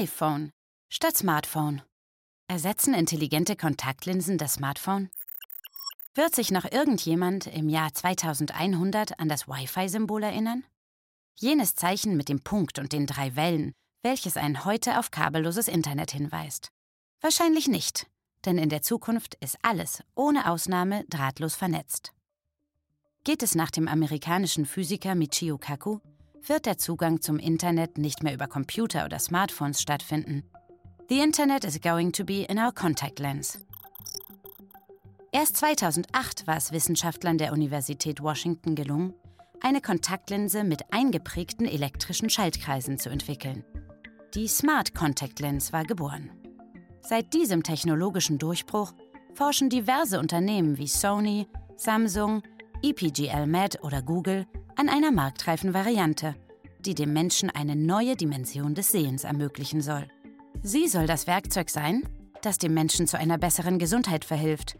iPhone statt Smartphone. Ersetzen intelligente Kontaktlinsen das Smartphone? Wird sich noch irgendjemand im Jahr 2100 an das Wi-Fi-Symbol erinnern? Jenes Zeichen mit dem Punkt und den drei Wellen, welches einen heute auf kabelloses Internet hinweist. Wahrscheinlich nicht, denn in der Zukunft ist alles, ohne Ausnahme, drahtlos vernetzt. Geht es nach dem amerikanischen Physiker Michio Kaku, wird der Zugang zum Internet nicht mehr über Computer oder Smartphones stattfinden. The Internet is going to be in our contact lens. Erst 2008 war es Wissenschaftlern der Universität Washington gelungen, eine Kontaktlinse mit eingeprägten elektrischen Schaltkreisen zu entwickeln. Die Smart Contact Lens war geboren. Seit diesem technologischen Durchbruch forschen diverse Unternehmen wie Sony, Samsung, EPGL Med oder Google an einer marktreifen Variante, die dem Menschen eine neue Dimension des Sehens ermöglichen soll. Sie soll das Werkzeug sein, das dem Menschen zu einer besseren Gesundheit verhilft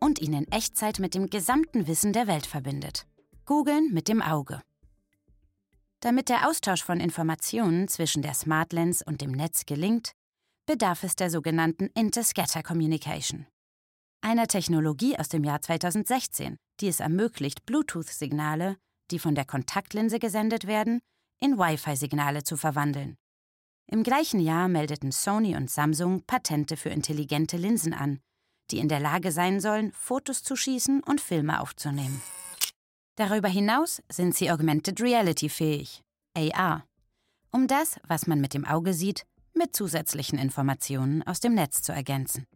und ihn in Echtzeit mit dem gesamten Wissen der Welt verbindet. Googeln mit dem Auge. Damit der Austausch von Informationen zwischen der Smart Lens und dem Netz gelingt, bedarf es der sogenannten Interscatter Communication. Einer Technologie aus dem Jahr 2016, die es ermöglicht, Bluetooth-Signale, die von der Kontaktlinse gesendet werden, in Wi-Fi-Signale zu verwandeln. Im gleichen Jahr meldeten Sony und Samsung Patente für intelligente Linsen an, die in der Lage sein sollen, Fotos zu schießen und Filme aufzunehmen. Darüber hinaus sind sie Augmented Reality fähig, AR, um das, was man mit dem Auge sieht, mit zusätzlichen Informationen aus dem Netz zu ergänzen.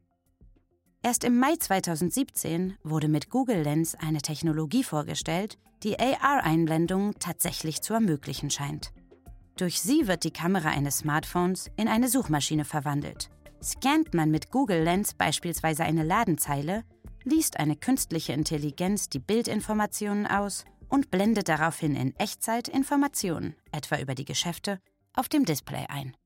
Erst im Mai 2017 wurde mit Google Lens eine Technologie vorgestellt, die AR-Einblendungen tatsächlich zu ermöglichen scheint. Durch sie wird die Kamera eines Smartphones in eine Suchmaschine verwandelt. Scannt man mit Google Lens beispielsweise eine Ladenzeile, liest eine künstliche Intelligenz die Bildinformationen aus und blendet daraufhin in Echtzeit Informationen, etwa über die Geschäfte, auf dem Display ein.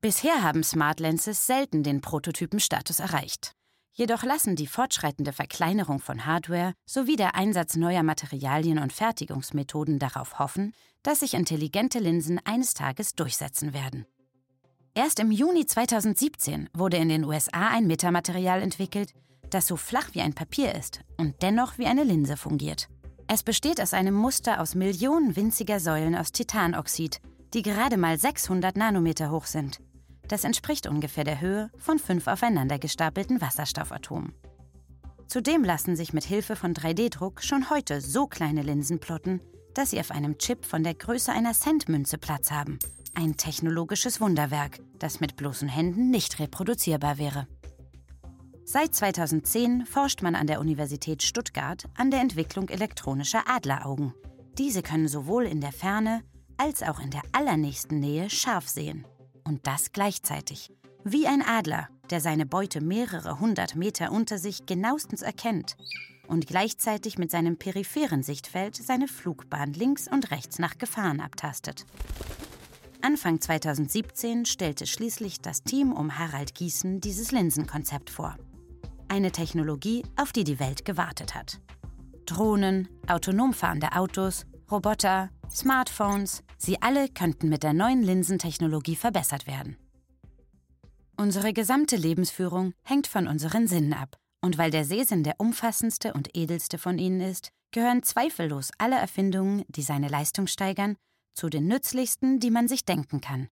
Bisher haben Smart Lenses selten den Prototypenstatus erreicht. Jedoch lassen die fortschreitende Verkleinerung von Hardware sowie der Einsatz neuer Materialien und Fertigungsmethoden darauf hoffen, dass sich intelligente Linsen eines Tages durchsetzen werden. Erst im Juni 2017 wurde in den USA ein Metamaterial entwickelt, das so flach wie ein Papier ist und dennoch wie eine Linse fungiert. Es besteht aus einem Muster aus Millionen winziger Säulen aus Titanoxid, die gerade mal 600 Nanometer hoch sind. Das entspricht ungefähr der Höhe von fünf aufeinander gestapelten Wasserstoffatomen. Zudem lassen sich mit Hilfe von 3D-Druck schon heute so kleine Linsen plotten, dass sie auf einem Chip von der Größe einer Centmünze Platz haben. Ein technologisches Wunderwerk, das mit bloßen Händen nicht reproduzierbar wäre. Seit 2010 forscht man an der Universität Stuttgart an der Entwicklung elektronischer Adleraugen. Diese können sowohl in der Ferne als auch in der allernächsten Nähe scharf sehen. Und das gleichzeitig. Wie ein Adler, der seine Beute mehrere hundert Meter unter sich genauestens erkennt und gleichzeitig mit seinem peripheren Sichtfeld seine Flugbahn links und rechts nach Gefahren abtastet. Anfang 2017 stellte schließlich das Team um Harald Gießen dieses Linsenkonzept vor. Eine Technologie, auf die die Welt gewartet hat. Drohnen, autonom fahrende Autos, Roboter, Smartphones, sie alle könnten mit der neuen Linsentechnologie verbessert werden. Unsere gesamte Lebensführung hängt von unseren Sinnen ab. Und weil der Sehsinn der umfassendste und edelste von ihnen ist, gehören zweifellos alle Erfindungen, die seine Leistung steigern, zu den nützlichsten, die man sich denken kann.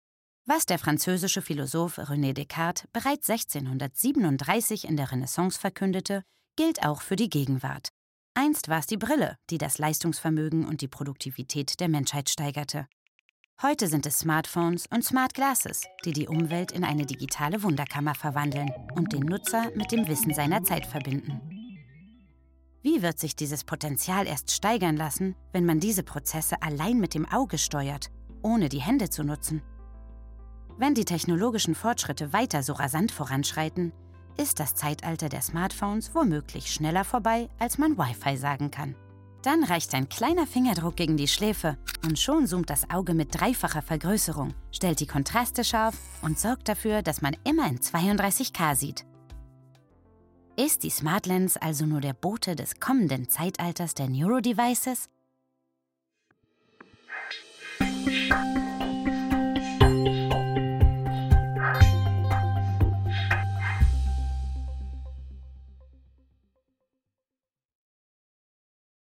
Was der französische Philosoph René Descartes bereits 1637 in der Renaissance verkündete, gilt auch für die Gegenwart. Einst war es die Brille, die das Leistungsvermögen und die Produktivität der Menschheit steigerte. Heute sind es Smartphones und Smart Glasses, die die Umwelt in eine digitale Wunderkammer verwandeln und den Nutzer mit dem Wissen seiner Zeit verbinden. Wie wird sich dieses Potenzial erst steigern lassen, wenn man diese Prozesse allein mit dem Auge steuert, ohne die Hände zu nutzen? Wenn die technologischen Fortschritte weiter so rasant voranschreiten, ist das Zeitalter der Smartphones womöglich schneller vorbei, als man Wi-Fi sagen kann. Dann reicht ein kleiner Fingerdruck gegen die Schläfe und schon zoomt das Auge mit dreifacher Vergrößerung, stellt die Kontraste scharf und sorgt dafür, dass man immer in 32K sieht. Ist die Smart Lens also nur der Bote des kommenden Zeitalters der Neurodevices? devices